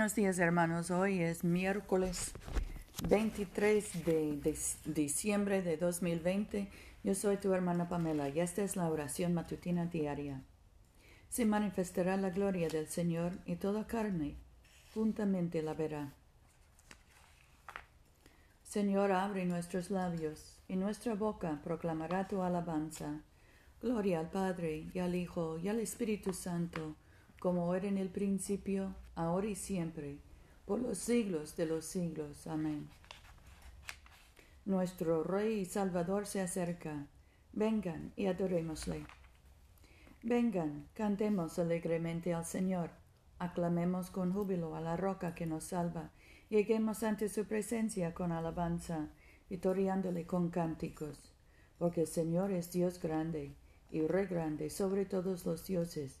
Buenos días hermanos, hoy es miércoles 23 de, diciembre de 2020. Yo soy tu hermana Pamela y esta es la oración matutina diaria. Se manifestará la gloria del Señor y toda carne juntamente la verá. Señor, abre nuestros labios y nuestra boca proclamará tu alabanza. Gloria al Padre y al Hijo y al Espíritu Santo como era en el principio, ahora y siempre, por los siglos de los siglos. Amén. Nuestro Rey y Salvador se acerca. Vengan y adorémosle. Vengan, cantemos alegremente al Señor, aclamemos con júbilo a la roca que nos salva, lleguemos ante su presencia con alabanza, vitoriándole con cánticos, porque el Señor es Dios grande y Rey grande sobre todos los dioses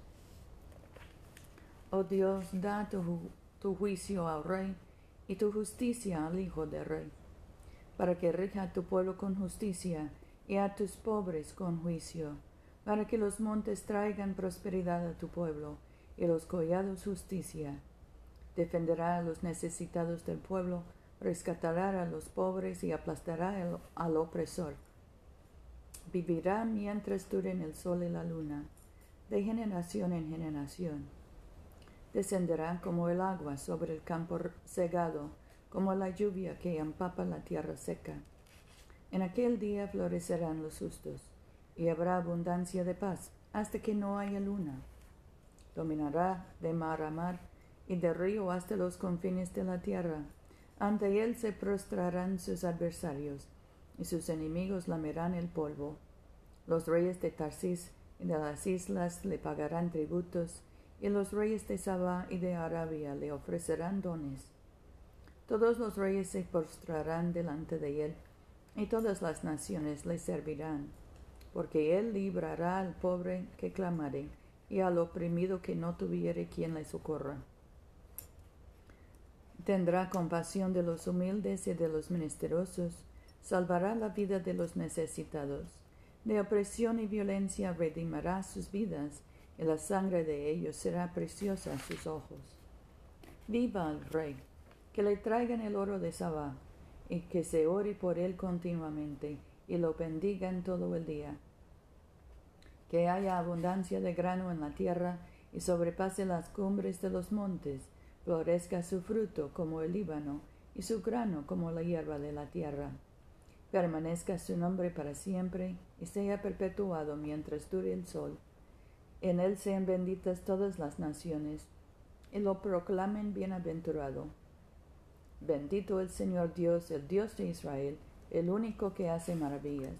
Oh Dios, da tu, juicio al rey y tu justicia al hijo del rey, para que rija a tu pueblo con justicia y a tus pobres con juicio, para que los montes traigan prosperidad a tu pueblo y los collados justicia. Defenderá a los necesitados del pueblo, rescatará a los pobres y aplastará al opresor. Vivirá mientras duren el sol y la luna, de generación en generación descenderá como el agua sobre el campo segado, como la lluvia que empapa la tierra seca. En aquel día florecerán los justos, y habrá abundancia de paz, hasta que no haya luna. Dominará de mar a mar, y de río hasta los confines de la tierra. Ante él se prostrarán sus adversarios, y sus enemigos lamerán el polvo. Los reyes de Tarsis y de las islas le pagarán tributos, y los reyes de Saba y de Arabia le ofrecerán dones. Todos los reyes se postrarán delante de él, y todas las naciones le servirán, porque él librará al pobre que clamare, y al oprimido que no tuviere quien le socorra. Tendrá compasión de los humildes y de los menesterosos, salvará la vida de los necesitados. De opresión y violencia redimará sus vidas, y la sangre de ellos será preciosa a sus ojos. Viva el rey, que le traigan el oro de Sabá, y que se ore por él continuamente, y lo bendigan todo el día. Que haya abundancia de grano en la tierra, y sobrepase las cumbres de los montes, florezca su fruto como el Líbano, y su grano como la hierba de la tierra. Permanezca su nombre para siempre, y sea perpetuado mientras dure el sol en él sean benditas todas las naciones, y lo proclamen bienaventurado. Bendito el Señor Dios, el Dios de Israel, el único que hace maravillas.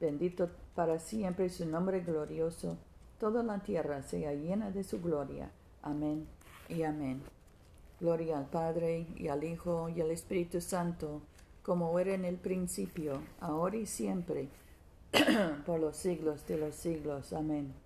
Bendito para siempre su nombre glorioso. Toda la tierra sea llena de su gloria. Amén y amén. Gloria al Padre y al Hijo y al Espíritu Santo, como era en el principio, ahora y siempre, por los siglos de los siglos. Amén.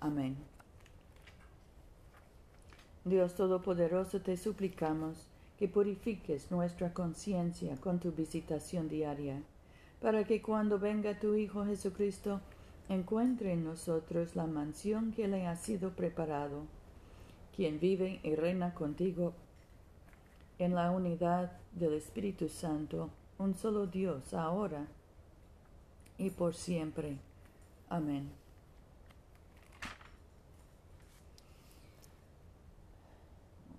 Amén. Dios Todopoderoso, te suplicamos que purifiques nuestra conciencia con tu visitación diaria, para que cuando venga tu Hijo Jesucristo, encuentre en nosotros la mansión que le ha sido preparado, quien vive y reina contigo en la unidad del Espíritu Santo, un solo Dios, ahora y por siempre. Amén.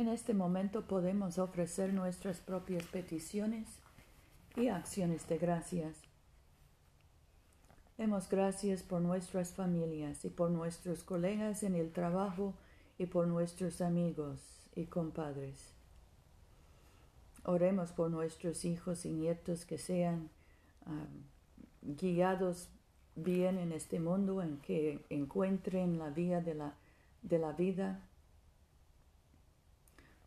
En este momento podemos ofrecer nuestras propias peticiones y acciones de gracias. Demos gracias por nuestras familias y por nuestros colegas en el trabajo y por nuestros amigos y compadres. Oremos por nuestros hijos y nietos que sean guiados bien en este mundo, en que encuentren la vía de la, de la vida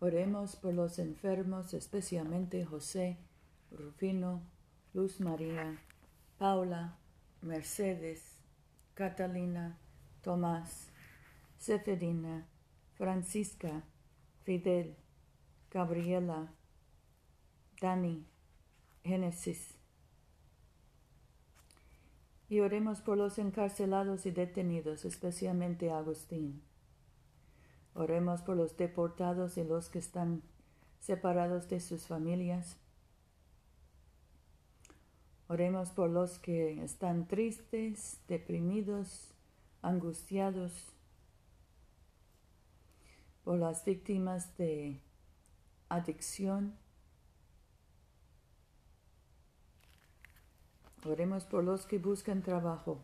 Oremos por los enfermos, especialmente José, Rufino, Luz María, Paula, Mercedes, Catalina, Tomás, Seferina, Francisca, Fidel, Gabriela, Dani, Génesis. Y oremos por los encarcelados y detenidos, especialmente Agustín. Oremos por los deportados y los que están separados de sus familias. Oremos por los que están tristes, deprimidos, angustiados, por las víctimas de adicción. Oremos por los que buscan trabajo.